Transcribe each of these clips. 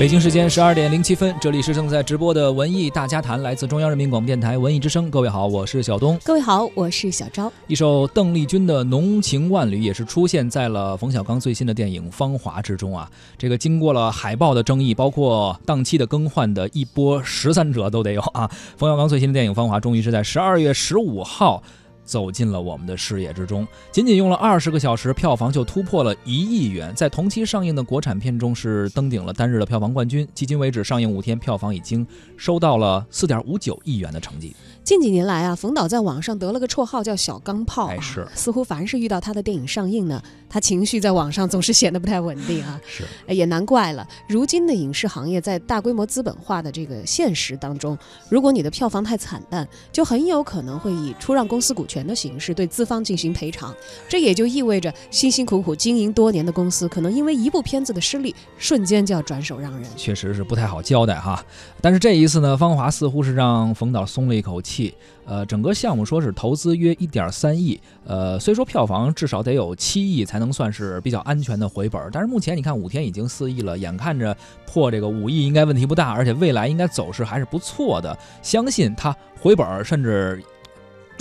北京时间十二点零七分，这里是正在直播的文艺大家谈，来自中央人民广播电台文艺之声。各位好，我是小东。各位好，我是小昭。一首邓丽君的《浓情万缕》也是出现在了冯小刚最新的电影《芳华》之中啊。这个经过了海报的争议，包括档期的更换的一波十三折都得有啊。冯小刚最新的电影《芳华》终于是在十二月十五号。走进了我们的视野之中，仅仅用了二十个小时，票房就突破了一亿元，在同期上映的国产片中是登顶了单日的票房冠军。迄今为止，上映五天，票房已经收到了四点五九亿元的成绩。近几年来啊，冯导在网上得了个绰号叫“小钢炮”，哎是，似乎凡是遇到他的电影上映呢，他情绪在网上总是显得不太稳定啊。是，也难怪了。如今的影视行业在大规模资本化的这个现实当中，如果你的票房太惨淡，就很有可能会以出让公司股权的形式对资方进行赔偿。这也就意味着辛辛苦苦经营多年的公司，可能因为一部片子的失利，瞬间就要转手让人。确实是不太好交代哈。但是这一次呢，芳华似乎是让冯导松了一口气。呃，整个项目说是投资约一点三亿，呃，虽说票房至少得有七亿才能算是比较安全的回本，但是目前你看五天已经四亿了，眼看着破这个五亿应该问题不大，而且未来应该走势还是不错的，相信它回本甚至。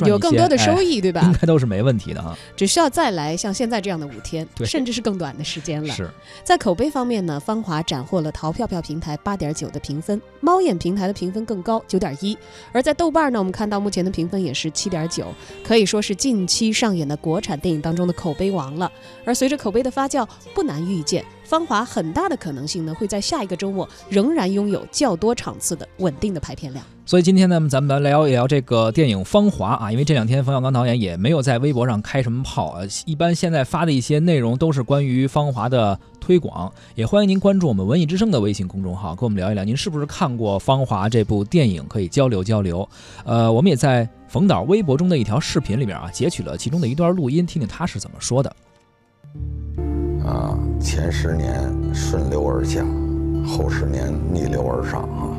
有更多的收益，对吧？应该都是没问题的哈。只需要再来像现在这样的五天，甚至是更短的时间了。是在口碑方面呢，《芳华》斩获了淘票票平台八点九的评分，猫眼平台的评分更高九点一，而在豆瓣呢，我们看到目前的评分也是七点九，可以说是近期上演的国产电影当中的口碑王了。而随着口碑的发酵，不难预见。芳华很大的可能性呢，会在下一个周末仍然拥有较多场次的稳定的排片量。所以今天呢，咱们来聊一聊这个电影《芳华》啊，因为这两天冯小刚导演也没有在微博上开什么炮啊，一般现在发的一些内容都是关于《芳华》的推广。也欢迎您关注我们文艺之声的微信公众号，跟我们聊一聊，您是不是看过《芳华》这部电影，可以交流交流。呃，我们也在冯导微博中的一条视频里面啊，截取了其中的一段录音，听听他是怎么说的。啊，前十年顺流而下，后十年逆流而上啊！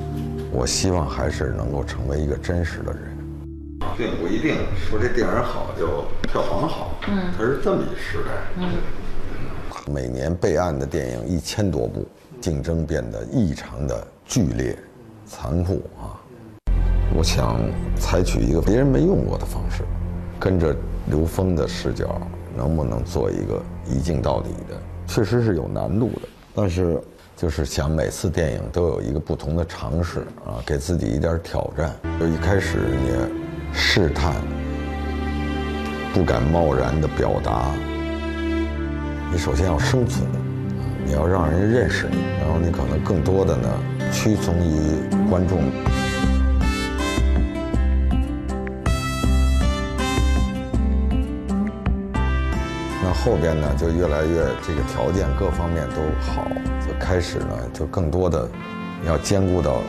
我希望还是能够成为一个真实的人。并不一定说这电影好就票房好，嗯，它是这么一时代。嗯，每年备案的电影一千多部，竞争变得异常的剧烈、残酷啊！我想采取一个别人没用过的方式，跟着刘峰的视角。能不能做一个一镜到底的，确实是有难度的。但是，就是想每次电影都有一个不同的尝试啊，给自己一点挑战。就一开始也试探，不敢贸然的表达。你首先要生存，你要让人认识你，然后你可能更多的呢，屈从于观众。后边呢，就越来越这个条件各方面都好，就开始呢，就更多的要兼顾到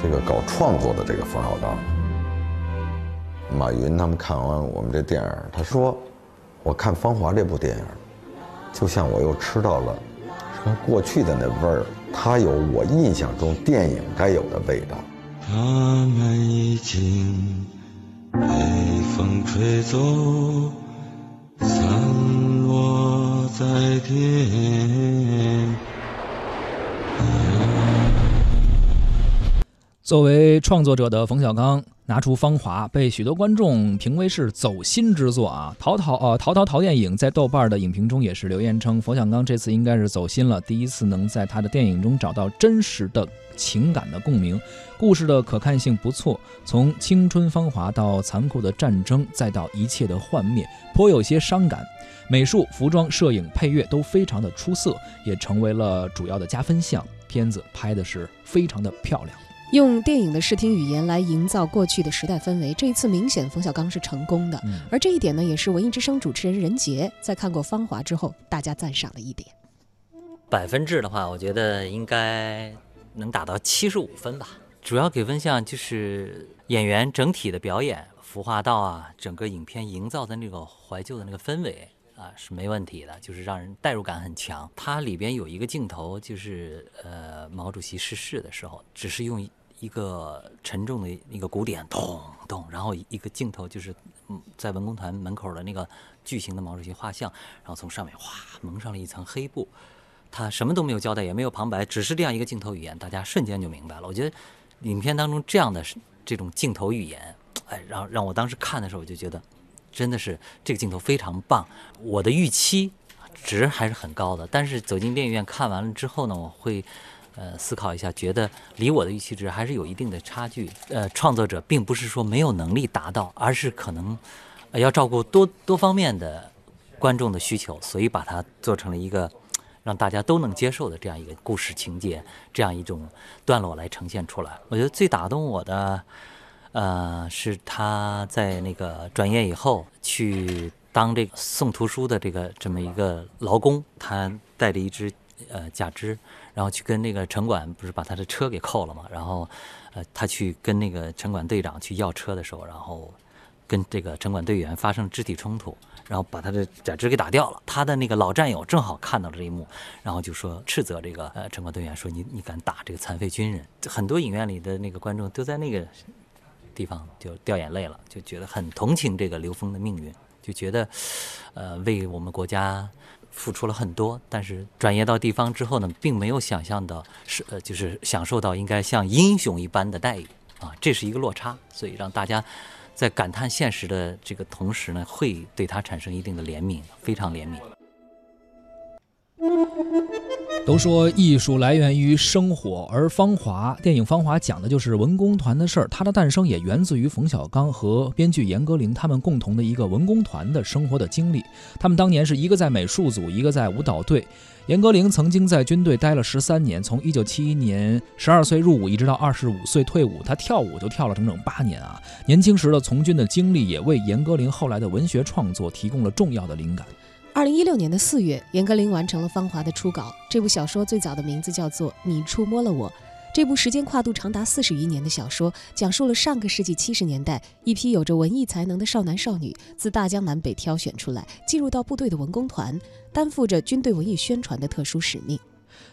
这个搞创作的这个冯小刚。马云他们看完我们这电影，他说：“我看《芳华》这部电影，就像我又吃到了说过去的那味儿，它有我印象中电影该有的味道。”他们已经被风吹走。在天作为创作者的冯小刚拿出《芳华》，被许多观众评为是走心之作啊！淘淘呃，淘淘淘电影在豆瓣的影评中也是留言称，冯小刚这次应该是走心了，第一次能在他的电影中找到真实的情感的共鸣，故事的可看性不错，从青春芳华到残酷的战争，再到一切的幻灭，颇有些伤感。美术、服装、摄影、配乐都非常的出色，也成为了主要的加分项。片子拍的是非常的漂亮。用电影的视听语言来营造过去的时代氛围，这一次明显冯小刚是成功的。而这一点呢，也是文艺之声主持人任杰在看过《芳华》之后，大家赞赏的一点。百分制的话，我觉得应该能达到七十五分吧。主要给分项就是演员整体的表演、服化道啊，整个影片营造的那个怀旧的那个氛围啊是没问题的，就是让人代入感很强。它里边有一个镜头，就是呃毛主席逝世的时候，只是用一个沉重的一个鼓点咚咚，然后一个镜头就是在文工团门口的那个巨型的毛主席画像，然后从上面哗蒙上了一层黑布。他什么都没有交代，也没有旁白，只是这样一个镜头语言，大家瞬间就明白了。我觉得影片当中这样的这种镜头语言，哎，让让我当时看的时候，我就觉得真的是这个镜头非常棒。我的预期值还是很高的，但是走进电影院看完了之后呢，我会呃思考一下，觉得离我的预期值还是有一定的差距。呃，创作者并不是说没有能力达到，而是可能要照顾多多方面的观众的需求，所以把它做成了一个。让大家都能接受的这样一个故事情节，这样一种段落来呈现出来。我觉得最打动我的，呃，是他在那个转业以后去当这个送图书的这个这么一个劳工，他带着一只呃假肢，然后去跟那个城管不是把他的车给扣了嘛，然后呃他去跟那个城管队长去要车的时候，然后跟这个城管队员发生肢体冲突。然后把他的假肢给打掉了。他的那个老战友正好看到了这一幕，然后就说斥责这个呃城管队员说：“你你敢打这个残废军人？”很多影院里的那个观众都在那个地方就掉眼泪了，就觉得很同情这个刘峰的命运，就觉得呃为我们国家付出了很多，但是转业到地方之后呢，并没有想象到是呃就是享受到应该像英雄一般的待遇啊，这是一个落差，所以让大家。在感叹现实的这个同时呢，会对他产生一定的怜悯，非常怜悯。都说艺术来源于生活，而《芳华》电影《芳华》讲的就是文工团的事儿。它的诞生也源自于冯小刚和编剧严歌苓他们共同的一个文工团的生活的经历。他们当年是一个在美术组，一个在舞蹈队。严歌苓曾经在军队待了十三年，从一九七一年十二岁入伍，一直到二十五岁退伍，他跳舞就跳了整整八年啊！年轻时的从军的经历也为严歌苓后来的文学创作提供了重要的灵感。二零一六年的四月，严歌苓完成了《芳华》的初稿。这部小说最早的名字叫做《你触摸了我》。这部时间跨度长达四十余年的小说，讲述了上个世纪七十年代一批有着文艺才能的少男少女自大江南北挑选出来，进入到部队的文工团，担负着军队文艺宣传的特殊使命。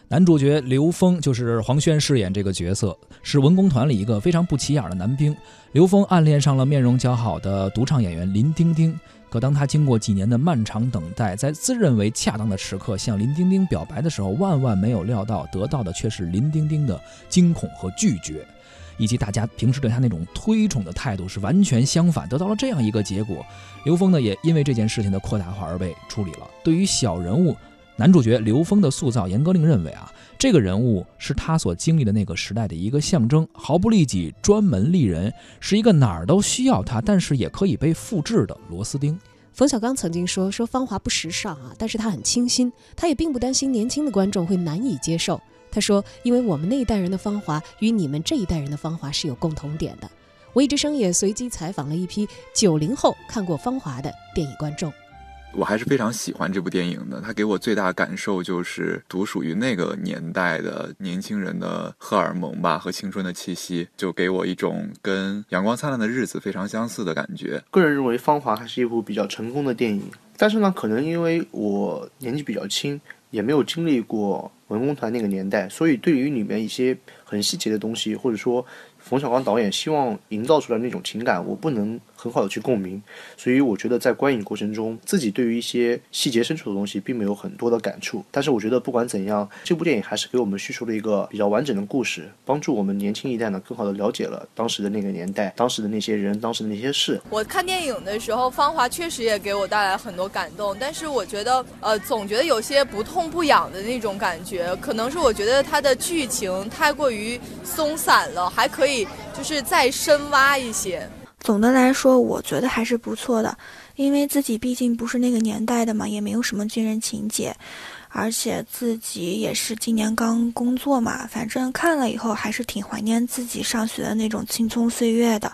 男主角刘峰就是黄轩饰演这个角色，是文工团里一个非常不起眼的男兵。刘峰暗恋上了面容姣好的独唱演员林丁丁。可当他经过几年的漫长等待，在自认为恰当的时刻向林丁丁表白的时候，万万没有料到得到的却是林丁丁的惊恐和拒绝，以及大家平时对他那种推崇的态度是完全相反，得到了这样一个结果。刘峰呢，也因为这件事情的扩大化而被处理了。对于小人物男主角刘峰的塑造，严歌苓认为啊，这个人物是他所经历的那个时代的一个象征，毫不利己，专门利人，是一个哪儿都需要他，但是也可以被复制的螺丝钉。冯小刚曾经说：“说芳华不时尚啊，但是他很清新，他也并不担心年轻的观众会难以接受。他说，因为我们那一代人的芳华与你们这一代人的芳华是有共同点的。”文艺之生也随机采访了一批九零后看过芳华的电影观众。我还是非常喜欢这部电影的，它给我最大感受就是独属于那个年代的年轻人的荷尔蒙吧和青春的气息，就给我一种跟《阳光灿烂的日子》非常相似的感觉。个人认为《芳华》还是一部比较成功的电影，但是呢，可能因为我年纪比较轻，也没有经历过文工团那个年代，所以对于里面一些很细节的东西，或者说。冯小刚导演希望营造出来那种情感，我不能很好的去共鸣，所以我觉得在观影过程中，自己对于一些细节深处的东西，并没有很多的感触。但是我觉得不管怎样，这部电影还是给我们叙述了一个比较完整的故事，帮助我们年轻一代呢，更好的了解了当时的那个年代，当时的那些人，当时的那些事。我看电影的时候，《芳华》确实也给我带来很多感动，但是我觉得，呃，总觉得有些不痛不痒的那种感觉，可能是我觉得它的剧情太过于松散了，还可以。就是再深挖一些。总的来说，我觉得还是不错的，因为自己毕竟不是那个年代的嘛，也没有什么军人情节，而且自己也是今年刚工作嘛，反正看了以后还是挺怀念自己上学的那种青葱岁月的。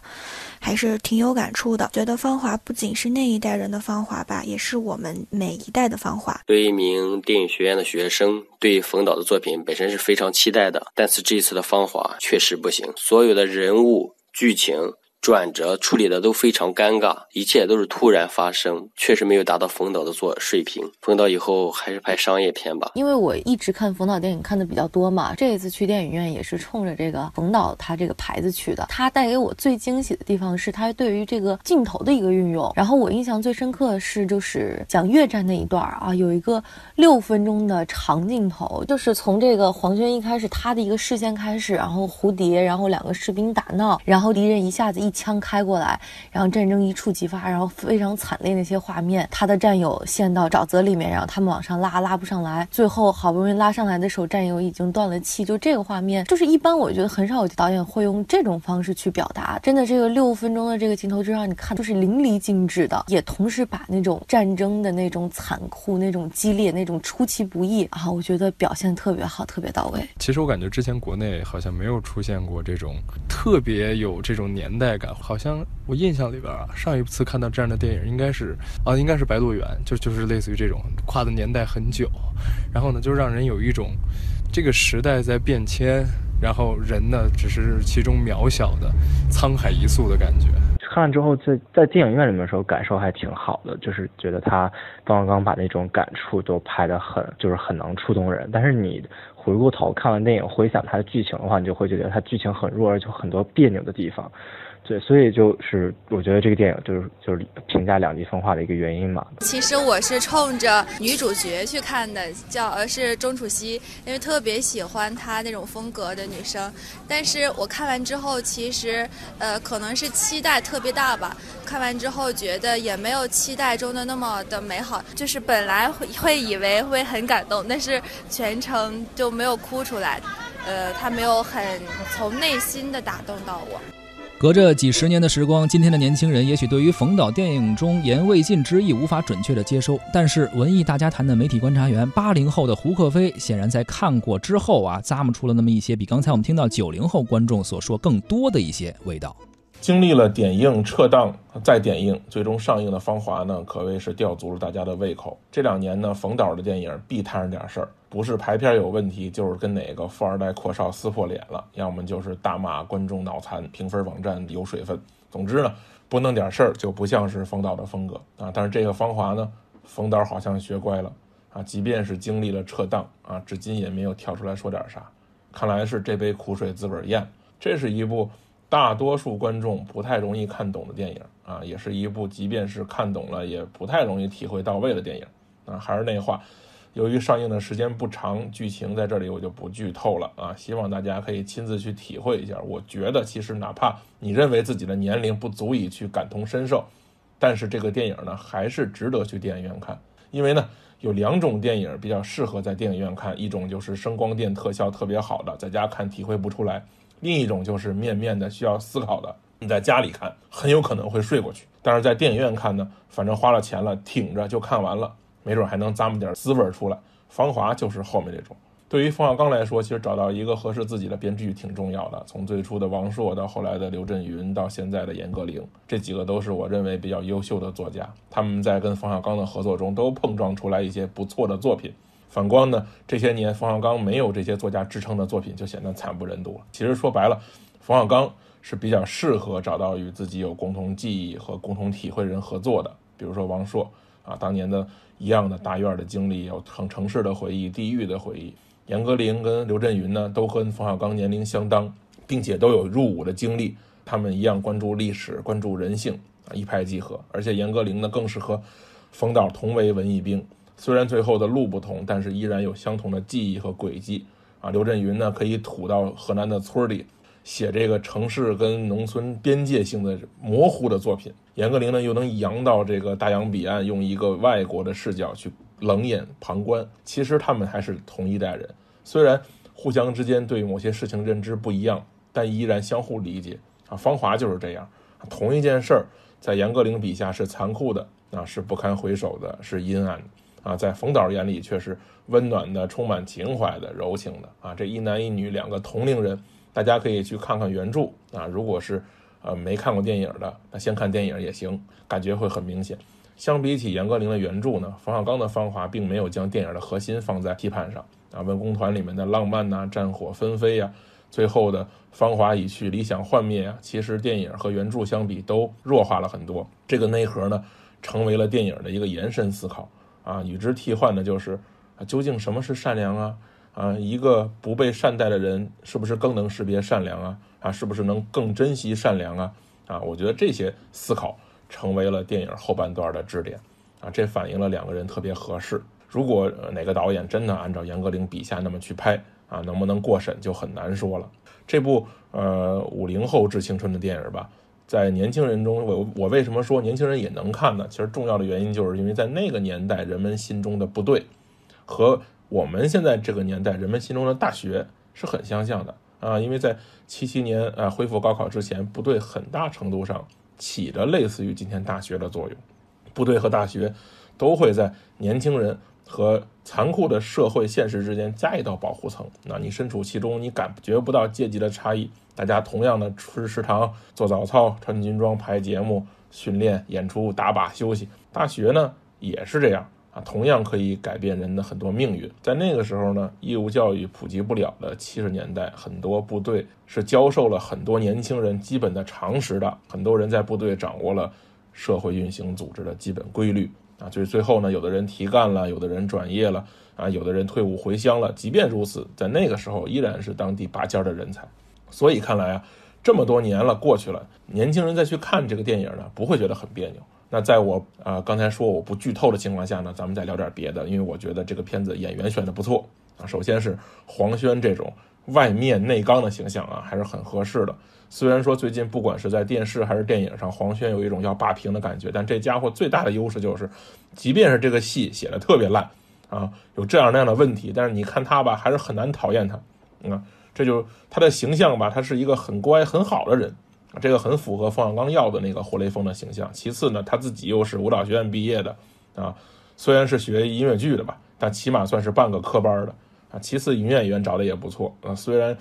还是挺有感触的，觉得芳华不仅是那一代人的芳华吧，也是我们每一代的芳华。作为一名电影学院的学生，对冯导的作品本身是非常期待的，但是这一次的芳华确实不行，所有的人物、剧情、转折处理的都非常尴尬，一切都是突然发生，确实没有达到冯导的做水平。冯导以后还是拍商业片吧。因为我一直看冯导电影看的比较多嘛，这一次去电影院也是冲着这个冯导他这个牌子去的。他带给我最惊喜的地方是他对于这个镜头的一个运用。然后我印象最深刻的是就是讲越战那一段啊，有一个六分钟的长镜头，就是从这个黄轩一开始他的一个视线开始，然后蝴蝶，然后两个士兵打闹，然后敌人一下子一。枪开过来，然后战争一触即发，然后非常惨烈那些画面，他的战友陷到沼泽里面，然后他们往上拉，拉不上来，最后好不容易拉上来的时候，战友已经断了气。就这个画面，就是一般我觉得很少有导演会用这种方式去表达。真的，这个六分钟的这个镜头就让你看，就是淋漓尽致的，也同时把那种战争的那种残酷、那种激烈、那种出其不意啊，我觉得表现特别好，特别到位。其实我感觉之前国内好像没有出现过这种特别有这种年代。好像我印象里边啊，上一次看到这样的电影应该是啊，应该是《白鹿原》，就就是类似于这种跨的年代很久，然后呢，就让人有一种这个时代在变迁，然后人呢只是其中渺小的沧海一粟的感觉。看了之后，在在电影院里面的时候，感受还挺好的，就是觉得他刚刚把那种感触都拍得很，就是很能触动人。但是你回过头看完电影，回想它的剧情的话，你就会觉得它剧情很弱，而且很多别扭的地方。对，所以就是我觉得这个电影就是就是评价两极分化的一个原因嘛。其实我是冲着女主角去看的，叫而是钟楚曦，因为特别喜欢她那种风格的女生。但是我看完之后，其实呃可能是期待特别大吧。看完之后觉得也没有期待中的那么的美好，就是本来会会以为会很感动，但是全程就没有哭出来。呃，他没有很从内心的打动到我。隔着几十年的时光，今天的年轻人也许对于冯导电影中言未尽之意无法准确的接收，但是文艺大家谈的媒体观察员八零后的胡克飞，显然在看过之后啊，咂摸出了那么一些比刚才我们听到九零后观众所说更多的一些味道。经历了点映、撤档、再点映，最终上映的《芳华》呢，可谓是吊足了大家的胃口。这两年呢，冯导的电影必摊上点事儿。不是排片有问题，就是跟哪个富二代阔少撕破脸了，要么就是大骂观众脑残，评分网站有水分。总之呢，不弄点事儿就不像是冯导的风格啊。但是这个芳华呢，冯导好像学乖了啊，即便是经历了撤档啊，至今也没有跳出来说点啥。看来是这杯苦水自个儿咽。这是一部大多数观众不太容易看懂的电影啊，也是一部即便是看懂了也不太容易体会到位的电影啊。还是那话。由于上映的时间不长，剧情在这里我就不剧透了啊！希望大家可以亲自去体会一下。我觉得其实哪怕你认为自己的年龄不足以去感同身受，但是这个电影呢还是值得去电影院看。因为呢有两种电影比较适合在电影院看，一种就是声光电特效特别好的，在家看体会不出来；另一种就是面面的需要思考的，你在家里看很有可能会睡过去。但是在电影院看呢，反正花了钱了，挺着就看完了。没准还能咂摸点滋味出来。芳华就是后面这种。对于冯小刚来说，其实找到一个合适自己的编剧挺重要的。从最初的王朔到后来的刘震云，到现在的严歌苓，这几个都是我认为比较优秀的作家。他们在跟冯小刚的合作中，都碰撞出来一些不错的作品。反观呢，这些年冯小刚没有这些作家支撑的作品，就显得惨不忍睹了。其实说白了，冯小刚是比较适合找到与自己有共同记忆和共同体会人合作的，比如说王朔。啊，当年的一样的大院的经历，有城城市的回忆、地域的回忆。严歌苓跟刘震云呢，都跟冯小刚年龄相当，并且都有入伍的经历。他们一样关注历史、关注人性，啊，一拍即合。而且严歌苓呢，更是和冯导同为文艺兵，虽然最后的路不同，但是依然有相同的记忆和轨迹。啊，刘震云呢，可以土到河南的村里。写这个城市跟农村边界性的模糊的作品，严歌苓呢又能扬到这个大洋彼岸，用一个外国的视角去冷眼旁观。其实他们还是同一代人，虽然互相之间对某些事情认知不一样，但依然相互理解。啊，芳华就是这样，同一件事儿，在严歌苓笔下是残酷的，啊，是不堪回首的，是阴暗的，啊，在冯导眼里却是温暖的、充满情怀的、柔情的。啊，这一男一女两个同龄人。大家可以去看看原著啊，如果是呃没看过电影的，那先看电影也行，感觉会很明显。相比起严歌苓的原著呢，冯小刚的《芳华》并没有将电影的核心放在批判上啊，文工团里面的浪漫呐、战火纷飞呀，最后的芳华已去，理想幻灭啊，其实电影和原著相比都弱化了很多。这个内核呢，成为了电影的一个延伸思考啊，与之替换的就是啊，究竟什么是善良啊？啊，一个不被善待的人，是不是更能识别善良啊？啊，是不是能更珍惜善良啊？啊，我觉得这些思考成为了电影后半段的支点啊，这反映了两个人特别合适。如果哪个导演真的按照严歌苓笔下那么去拍啊，能不能过审就很难说了。这部呃五零后致青春的电影吧，在年轻人中，我我为什么说年轻人也能看呢？其实重要的原因就是因为在那个年代，人们心中的部队和我们现在这个年代人们心中的大学是很相像的啊。因为在七七年啊恢复高考之前，部队很大程度上起着类似于今天大学的作用，部队和大学都会在年轻人。和残酷的社会现实之间加一道保护层，那你身处其中，你感觉不到阶级的差异。大家同样的吃食堂、做早操、穿军装、排节目、训练、演出、打靶、休息。大学呢也是这样啊，同样可以改变人的很多命运。在那个时候呢，义务教育普及不了的七十年代，很多部队是教授了很多年轻人基本的常识的。很多人在部队掌握了社会运行组织的基本规律。啊，就是最后呢，有的人提干了，有的人转业了，啊，有的人退伍回乡了。即便如此，在那个时候依然是当地拔尖的人才。所以看来啊，这么多年了过去了，年轻人再去看这个电影呢，不会觉得很别扭。那在我啊刚才说我不剧透的情况下呢，咱们再聊点别的，因为我觉得这个片子演员选的不错啊。首先是黄轩这种外面内刚的形象啊，还是很合适的。虽然说最近不管是在电视还是电影上，黄轩有一种要霸屏的感觉，但这家伙最大的优势就是，即便是这个戏写的特别烂啊，有这样那样的问题，但是你看他吧，还是很难讨厌他。啊，这就他的形象吧，他是一个很乖很好的人，这个很符合冯小刚要的那个活雷锋的形象。其次呢，他自己又是舞蹈学院毕业的啊，虽然是学音乐剧的吧，但起码算是半个科班的啊。其次，女演员找的也不错啊，虽然。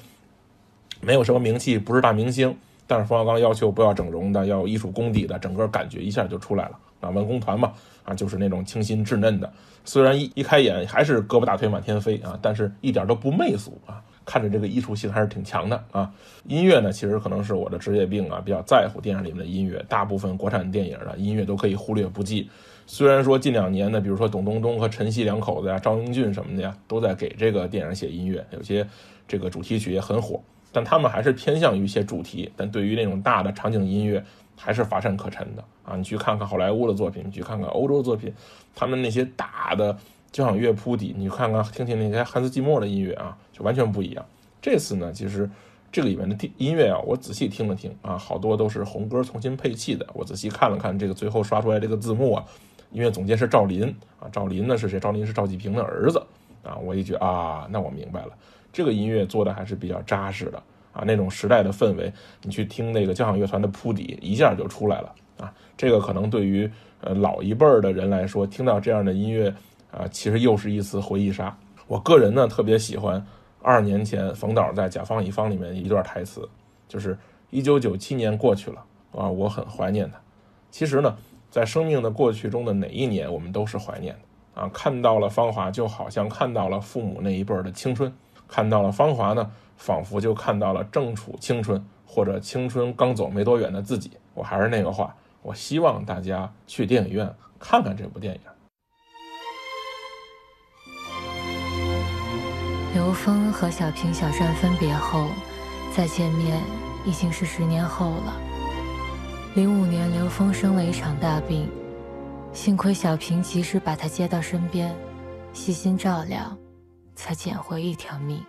没有什么名气，不是大明星，但是冯小刚要求不要整容的，要有艺术功底的，整个感觉一下就出来了啊！文工团嘛，啊，就是那种清新稚嫩的，虽然一一开眼还是胳膊大腿满天飞啊，但是一点都不媚俗啊，看着这个艺术性还是挺强的啊。音乐呢，其实可能是我的职业病啊，比较在乎电影里面的音乐，大部分国产电影的音乐都可以忽略不计。虽然说近两年呢，比如说董冬冬和陈曦两口子呀，张英俊什么的呀，都在给这个电影写音乐，有些这个主题曲也很火。但他们还是偏向于一些主题，但对于那种大的场景音乐，还是乏善可陈的啊！你去看看好莱坞的作品，你去看看欧洲作品，他们那些大的交响乐铺底，你看看听听那些汉斯季默的音乐啊，就完全不一样。这次呢，其实这个里面的音乐啊，我仔细听了听啊，好多都是红歌重新配器的。我仔细看了看这个最后刷出来这个字幕啊，音乐总监是赵林啊，赵林呢是谁？赵林是赵季平的儿子啊！我一觉啊，那我明白了。这个音乐做的还是比较扎实的啊，那种时代的氛围，你去听那个交响乐团的铺底，一下就出来了啊。这个可能对于呃老一辈儿的人来说，听到这样的音乐啊，其实又是一次回忆杀。我个人呢特别喜欢二年前冯导在《甲方乙方》里面一段台词，就是一九九七年过去了啊，我很怀念他。其实呢，在生命的过去中的哪一年，我们都是怀念的啊。看到了《芳华》，就好像看到了父母那一辈儿的青春。看到了芳华呢，仿佛就看到了正处青春或者青春刚走没多远的自己。我还是那个话，我希望大家去电影院看看这部电影。刘峰和小平、小善分别后，再见面已经是十年后了。零五年，刘峰生了一场大病，幸亏小平及时把他接到身边，细心照料。才捡回一条命。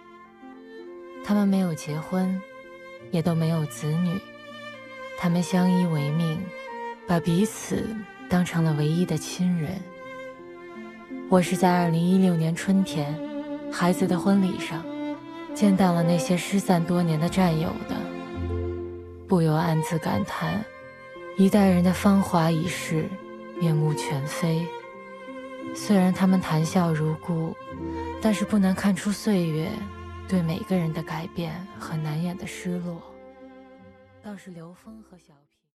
他们没有结婚，也都没有子女，他们相依为命，把彼此当成了唯一的亲人。我是在二零一六年春天，孩子的婚礼上，见到了那些失散多年的战友的，不由暗自感叹：一代人的芳华已逝，面目全非。虽然他们谈笑如故。但是不难看出岁月对每个人的改变和难掩的失落。倒是刘峰和小。